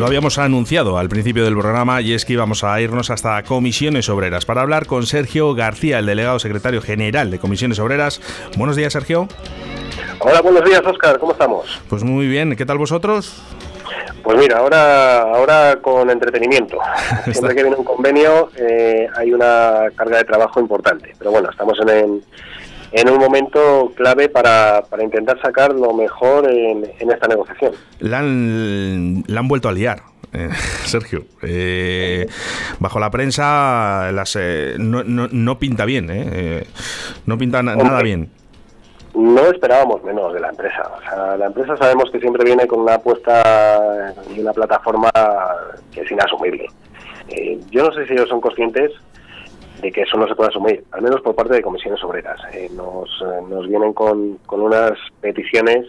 Lo habíamos anunciado al principio del programa y es que íbamos a irnos hasta Comisiones Obreras para hablar con Sergio García, el delegado secretario general de Comisiones Obreras. Buenos días, Sergio. Hola, buenos días, Oscar. ¿Cómo estamos? Pues muy bien. ¿Qué tal vosotros? Pues mira, ahora, ahora con entretenimiento. Siempre que viene un convenio eh, hay una carga de trabajo importante. Pero bueno, estamos en, en un momento clave para, para intentar sacar lo mejor en, esta negociación. La han, la han vuelto a liar. Eh, Sergio, eh, bajo la prensa las, eh, no, no, no, pinta bien, eh, no pinta nada bien. No esperábamos menos de la empresa. O sea, la empresa sabemos que siempre viene con una apuesta y una plataforma que es inasumible. yo no sé si ellos son conscientes de que eso no se puede asumir, al menos por parte de comisiones obreras. Eh, nos, eh, nos vienen con, con unas peticiones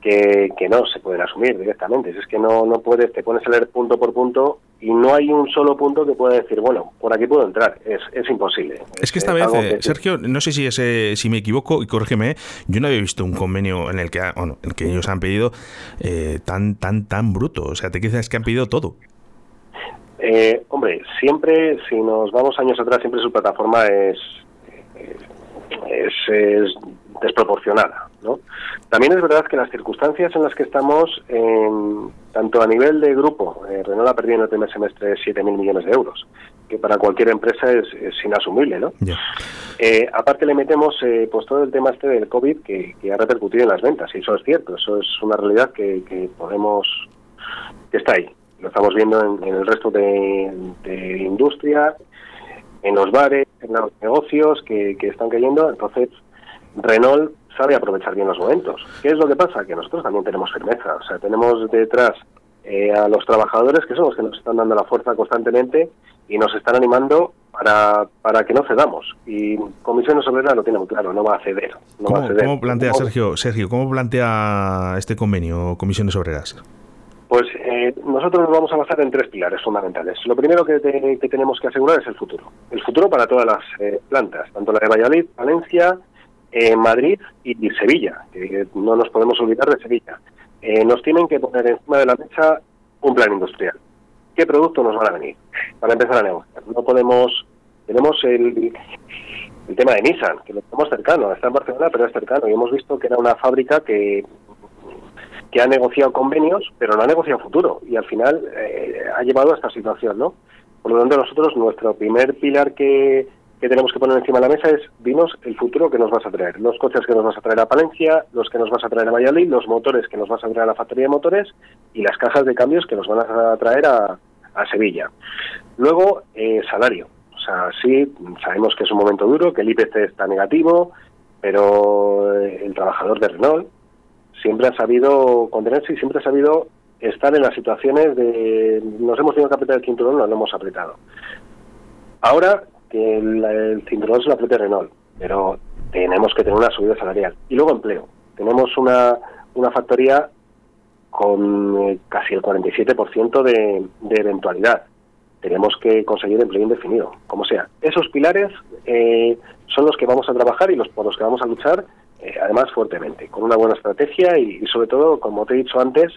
que, que, no se pueden asumir directamente. Es que no, no puedes, te pones a leer punto por punto y no hay un solo punto que pueda decir, bueno, por aquí puedo entrar. Es, es imposible. Es que esta vez, eh, Sergio, no sé si, ese, si me equivoco y corrígeme, yo no había visto un convenio en el que, bueno, en el que ellos han pedido tan, tan, tan bruto. O sea, te quedas que han pedido todo. Eh, hombre, siempre, si nos vamos años atrás, siempre su plataforma es, es, desproporcionada. ¿no? También es verdad que las circunstancias en las que estamos, tanto a nivel de grupo, eh, Renault ha perdido en el primer semestre 7.000 millones de euros, que para cualquier empresa es, inasumible. ¿no? Eh, aparte le metemos eh, pues todo el tema este del COVID que, ha repercutido en las ventas, y eso es cierto, eso es una realidad que, que podemos, que está ahí lo estamos viendo en, el resto de, industria, en los bares, en los negocios que, están cayendo. Entonces, Renault sabe aprovechar bien los momentos. ¿Qué es lo que pasa? Que nosotros también tenemos firmeza. O sea, tenemos detrás eh, a los trabajadores que son los que nos están dando la fuerza constantemente y nos están animando para, para que no cedamos. Y Comisiones Obreras lo tiene muy claro, no va a ceder. ¿Cómo, plantea, Sergio, Sergio, cómo plantea este convenio Comisiones Obreras? Pues eh, nosotros nos vamos a basar en tres pilares fundamentales. Lo primero que, tenemos que asegurar es el futuro. El futuro para todas las eh, plantas, tanto la de Valladolid, Valencia, eh, Madrid y, Sevilla, que no nos podemos olvidar de Sevilla. nos tienen que poner encima de la mesa un plan industrial. ¿Qué productos nos van a venir? Para empezar a negociar. No podemos... Tenemos el, el tema de Nissan, que lo tenemos cercano, está en Barcelona, pero es cercano. Y hemos visto que era una fábrica que que ha negociado convenios, pero no ha negociado futuro y al final eh, ha llevado a esta situación, ¿no? Por lo tanto, nosotros nuestro primer pilar que, que tenemos que poner encima de la mesa es dinos el futuro que nos vas a traer, los coches que nos vas a traer a Palencia, los que nos vas a traer a Valladolid, los motores que nos vas a traer a la factoría de motores y las cajas de cambios que nos van a traer a, a Sevilla. Luego, eh, salario. O sea, sí, sabemos que es un momento duro, que el IPC está negativo, pero eh, el trabajador de Renault, siempre ha sabido contenerse y siempre ha sabido estar en las situaciones de nos hemos tenido que apretar el cinturón, no lo hemos apretado. Ahora que el, cinturón se lo apriete Renault, pero tenemos que tener una subida salarial. Y luego empleo. Tenemos una, una factoría con eh, casi el 47% de, de eventualidad. Tenemos que conseguir empleo indefinido, como sea. Esos pilares eh, son los que vamos a trabajar y los por los que vamos a luchar eh, además fuertemente, con una buena estrategia y, sobre todo, como te he dicho antes,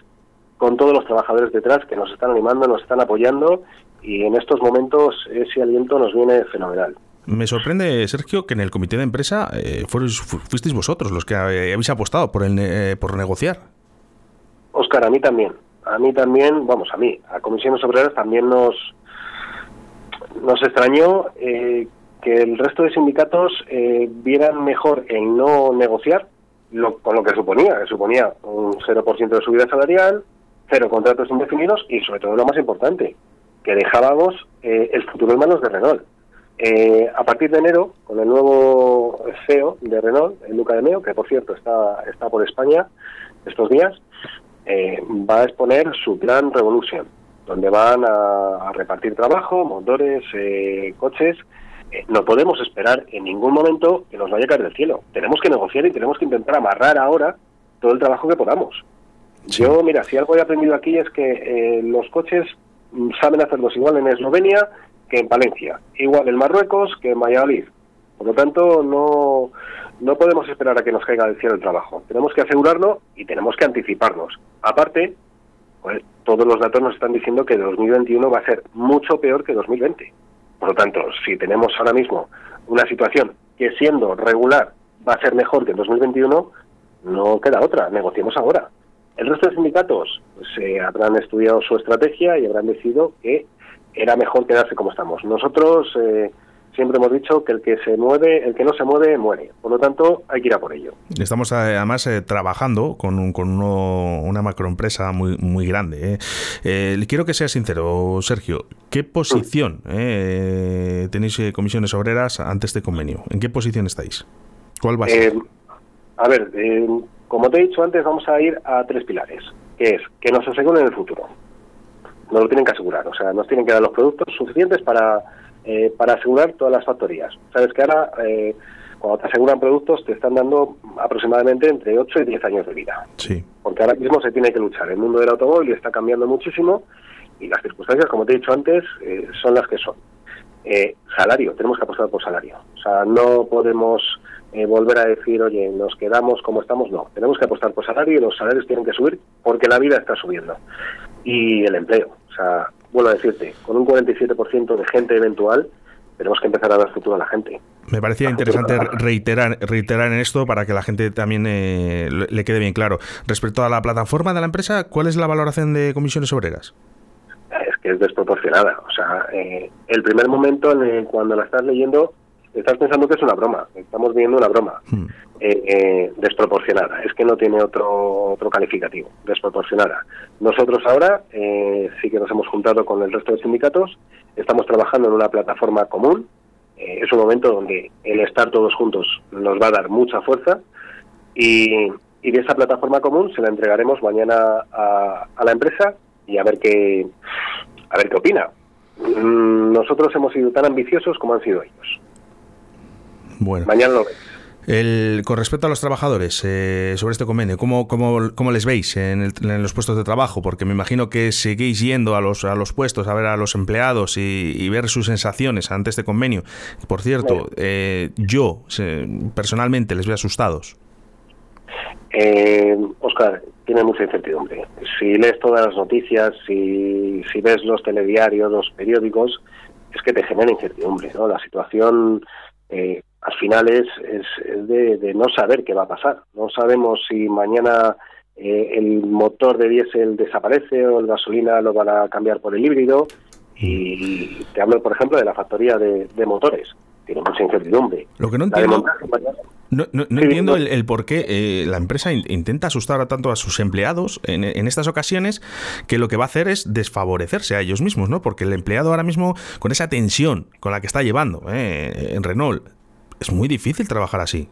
con todos los trabajadores detrás que nos están animando, nos están apoyando y en estos momentos ese aliento nos viene fenomenal. Me sorprende, Sergio, que en el comité de empresa eh, fuisteis vosotros los que habéis apostado por, el, eh, por negociar. Oscar, a mí también. A mí también, vamos, a mí, a Comisiones Obreras también nos, nos extrañó eh, que el resto de sindicatos eh, vieran mejor el no negociar lo, con lo que suponía, que suponía un 0% de subida salarial, cero contratos indefinidos y sobre todo lo más importante, que dejábamos eh, el futuro en manos de Renault. Eh, a partir de enero, con el nuevo CEO de Renault, Luca de Meo, que por cierto está, está por España estos días, va a exponer su plan Revolution, donde van a, a repartir trabajo, motores, coches, eh, no podemos esperar en ningún momento que nos vaya a caer del cielo. Tenemos que negociar y tenemos que intentar amarrar ahora todo el trabajo que podamos. Yo, mira, si algo he aprendido aquí es que eh, los coches mm, saben hacerlos igual en Eslovenia que en Palencia, igual en Marruecos que en Valladolid. Por lo tanto, no, no podemos esperar a que nos caiga del cielo el trabajo. Tenemos que asegurarlo y tenemos que anticiparnos. Aparte, pues todos los datos nos están diciendo que 2021 va a ser mucho peor que 2020. Por lo tanto, si tenemos ahora mismo una situación que siendo regular va a ser mejor que 2021, no queda otra, negociemos ahora. El resto de sindicatos se pues, habrán estudiado su estrategia y habrán decidido que era mejor quedarse como estamos. Nosotros eh, siempre hemos dicho que el que se mueve, el que no se mueve, muere. Por lo tanto, hay que ir a por ello. Estamos eh, además eh, trabajando con, un, con una macroempresa muy, muy grande. Eh. quiero que sea sincero, Sergio. ¿Qué posición tenéis comisiones obreras ante este convenio? ¿En qué posición estáis? ¿Cuál va a ser? a ver, como te he dicho antes, vamos a ir a tres pilares, que es que nos aseguren el futuro. Nos lo tienen que asegurar, o sea, nos tienen que dar los productos suficientes para eh, para asegurar todas las factorías. Sabes que ahora, eh, cuando te aseguran productos, te están dando aproximadamente entre 8 y 10 años de vida. Sí. Porque ahora mismo se tiene que luchar. El mundo del automóvil está cambiando muchísimo y las circunstancias, como te he dicho antes, eh, son las que son. salario, tenemos que apostar por salario. O sea, no podemos volver a decir, oye, nos quedamos como estamos. No, tenemos que apostar por salario y los salarios tienen que subir porque la vida está subiendo. Y el empleo. O sea, vuelvo a decirte, con un 47% de gente eventual, tenemos que empezar a dar futuro a la gente. Me parecía interesante reiterar, reiterar en esto para que la gente también eh, le quede bien claro. Respecto a la plataforma de la empresa, ¿cuál es la valoración de comisiones obreras? Es que es desproporcionada. O sea, eh, el primer momento en el, cuando la estás leyendo estás pensando que es una broma, estamos viendo una broma hmm. eh, eh, desproporcionada, es que no tiene otro, otro calificativo, desproporcionada. Nosotros ahora eh, sí que nos hemos juntado con el resto de sindicatos, estamos trabajando en una plataforma común, es un momento donde el estar todos juntos nos va a dar mucha fuerza y, y de esa plataforma común se la entregaremos mañana a, a la empresa y a ver qué, a ver qué opina. Mm, nosotros hemos sido tan ambiciosos como han sido ellos. Bueno. Mañana lo ves. El, con respecto a los trabajadores, eh, sobre este convenio, ¿cómo, cómo, cómo les veis en, los puestos de trabajo? Porque me imagino que seguís yendo a los, a los puestos a ver a los empleados y, ver sus sensaciones ante este convenio. Por cierto, eh, yo personalmente les veo asustados. Eh, Oscar, tiene mucha incertidumbre. Si lees todas las noticias, si, si ves los telediarios, los periódicos, es que te genera incertidumbre. ¿no? La situación eh, al final es, es, de, no saber qué va a pasar. No sabemos si mañana eh, el motor de diésel desaparece o el gasolina lo van a cambiar por el híbrido. Y te hablo, por ejemplo, de la factoría de, motores. Tiene mucha incertidumbre. Lo que no entiendo, no, entiendo el, por qué eh, la empresa intenta asustar a tanto a sus empleados en, estas ocasiones que lo que va a hacer es desfavorecerse a ellos mismos, ¿no? Porque el empleado ahora mismo, con esa tensión con la que está llevando eh, en Renault, es muy difícil trabajar así.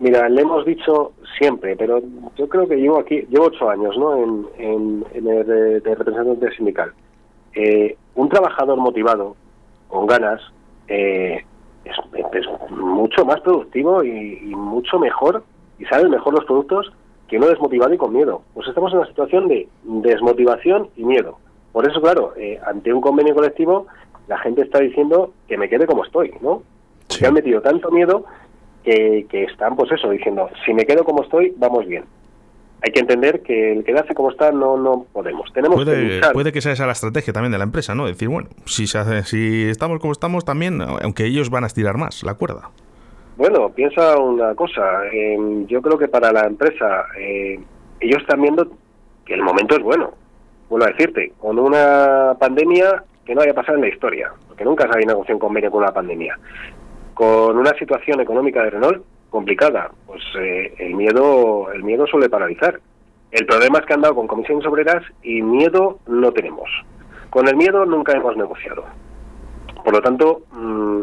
Mira, le hemos dicho siempre, pero yo creo que llevo aquí, llevo ocho años ¿no? en, el de, representante sindical. Eh, un trabajador motivado, con ganas, eh, es, mucho más productivo y, mucho mejor, y sabe mejor los productos que no desmotivado y con miedo. Pues estamos en una situación de desmotivación y miedo. Por eso, claro, eh, ante un convenio colectivo, la gente está diciendo que me quede como estoy, ¿no? Se han metido tanto miedo que, están, pues eso, diciendo, si me quedo como estoy, vamos bien hay que entender que el quedarse como está no no podemos. Tenemos puede, que puede que sea esa la estrategia también de la empresa, ¿no? Decir, bueno, si se hace, si estamos como estamos también, aunque ellos van a estirar más la cuerda. Bueno, piensa una cosa. Eh, yo creo que para la empresa eh, ellos están viendo que el momento es bueno. Vuelvo a decirte, con una pandemia que no haya pasado en la historia, porque nunca se ha negociado un convenio con una pandemia con una situación económica de Renault complicada, pues eh, el miedo el miedo suele paralizar. El problema es que han dado con comisiones obreras y miedo no tenemos. Con el miedo nunca hemos negociado. Por lo tanto, mm,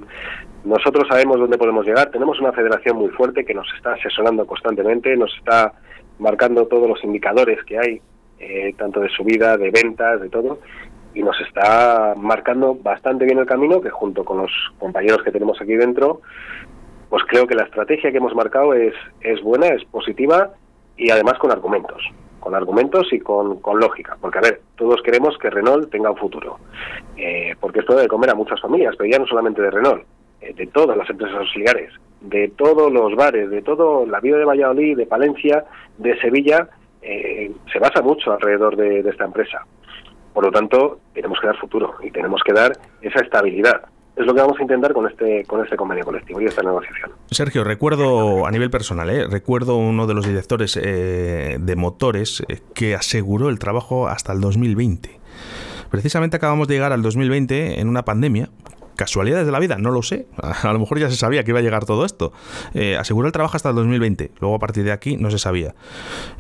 nosotros sabemos dónde podemos llegar. Tenemos una federación muy fuerte que nos está asesorando constantemente, nos está marcando todos los indicadores que hay, eh, tanto de subida, de ventas, de todo y nos está marcando bastante bien el camino, que junto con los compañeros que tenemos aquí dentro, pues creo que la estrategia que hemos marcado es, es buena, es positiva y además con argumentos, con argumentos y con, con lógica, porque a ver, todos queremos que Renault tenga un futuro, eh, porque esto debe comer a muchas familias, pero ya no solamente de Renault, eh, de todas las empresas auxiliares, de todos los bares, de todo la vida de Valladolid, de Palencia, de Sevilla, eh, se basa mucho alrededor de, esta empresa. Por lo tanto, tenemos que dar futuro y tenemos que dar esa estabilidad es lo que vamos a intentar con este con este convenio colectivo y esta negociación. Sergio, recuerdo a nivel personal, ¿eh? recuerdo uno de los directores eh, de motores eh, que aseguró el trabajo hasta el 2020. Precisamente acabamos de llegar al 2020 en una pandemia casualidades de la vida, no lo sé. A lo mejor ya se sabía que iba a llegar todo esto. Eh, aseguró el trabajo hasta el 2020. Luego a partir de aquí no se sabía.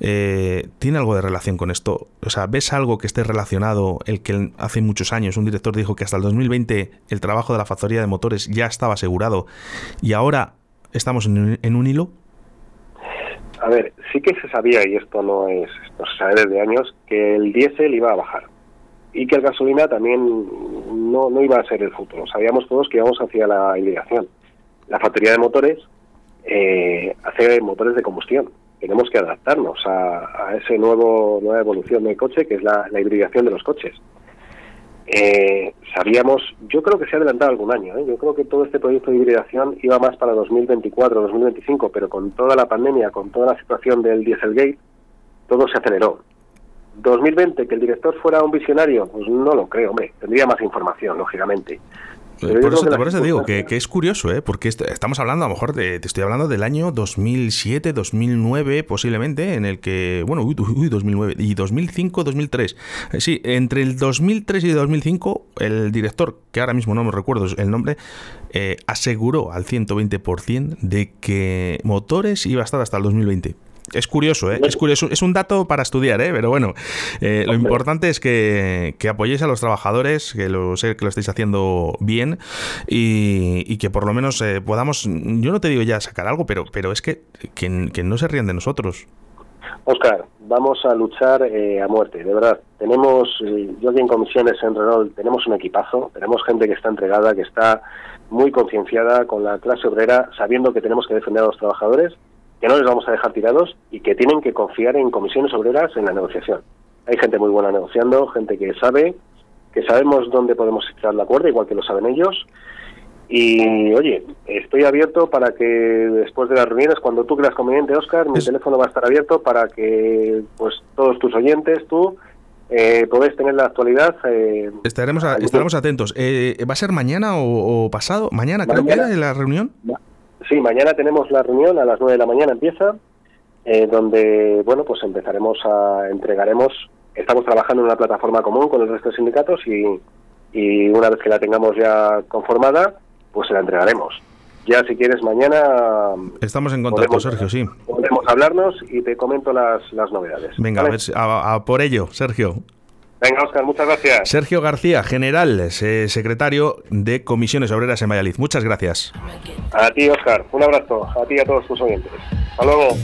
Eh, ¿Tiene algo de relación con esto? O sea, ¿ves algo que esté relacionado? El que hace muchos años un director dijo que hasta el 2020 el trabajo de la factoría de motores ya estaba asegurado y ahora estamos en en un hilo. A ver, sí que se sabía, y esto no es, no se sabe desde años, que el diésel iba a bajar y que el gasolina también no, no iba a ser el futuro. Sabíamos todos que íbamos hacia la hibridación. La factoría de motores eh, hace motores de combustión. Tenemos que adaptarnos a, a nuevo nueva evolución del coche, que es la, hibridación de los coches. Eh, sabíamos, yo creo que se ha adelantado algún año, ¿eh? yo creo que todo este proyecto de hibridación iba más para 2024, 2025, pero con toda la pandemia, con toda la situación del Dieselgate, todo se aceleró. 2020, que el director fuera un visionario, pues no lo creo, hombre, tendría más información, lógicamente. por, eso, por eso, te digo que, es curioso, ¿eh? porque estamos hablando, a lo mejor, de, te estoy hablando del año 2007, 2009, posiblemente, en el que, bueno, uy, 2009, y 2005, 2003. Eh, sí, entre el 2003 y 2005, el director, que ahora mismo no me recuerdo el nombre, eh, aseguró al 120% de que motores iba a estar hasta el 2020. Es curioso, ¿eh? es curioso, es un dato para estudiar, ¿eh? pero bueno, eh, lo importante es que, apoyéis a los trabajadores, que lo sé que lo estáis haciendo bien y, que por lo menos eh, podamos, yo no te digo ya sacar algo, pero, pero es que, que, no se rían de nosotros. Oscar, vamos a luchar a muerte, de verdad. Tenemos, yo aquí en comisiones en Renault, tenemos un equipazo, tenemos gente que está entregada, que está muy concienciada con la clase obrera, sabiendo que tenemos que defender a los trabajadores que no les vamos a dejar tirados y que tienen que confiar en comisiones obreras en la negociación. Hay gente muy buena negociando, gente que sabe, que sabemos dónde podemos estar de acuerdo, igual que lo saben ellos. Y oye, estoy abierto para que después de las reuniones, cuando tú creas conveniente, Oscar, mi teléfono va a estar abierto para que pues todos tus oyentes, tú, eh, tener la actualidad. Eh, estaremos, estaremos atentos. Eh, ¿Va a ser mañana o, pasado? ¿Mañana, creo que era la reunión? Sí, mañana tenemos la reunión, a las 9 de la mañana empieza, eh, donde, bueno, pues empezaremos a, entregaremos, estamos trabajando en una plataforma común con el resto de sindicatos y, y una vez que la tengamos ya conformada, pues se la entregaremos. Ya si quieres mañana... Estamos en contacto, Sergio, sí. Podemos hablarnos y te comento las, las novedades. Venga, a ver, a por ello, Sergio. Venga, Oscar, muchas gracias. Sergio García, general, eh, secretario de Comisiones Obreras en Valladolid. Muchas gracias. A ti, Oscar. Un abrazo. A ti y a todos tus oyentes. Hasta luego.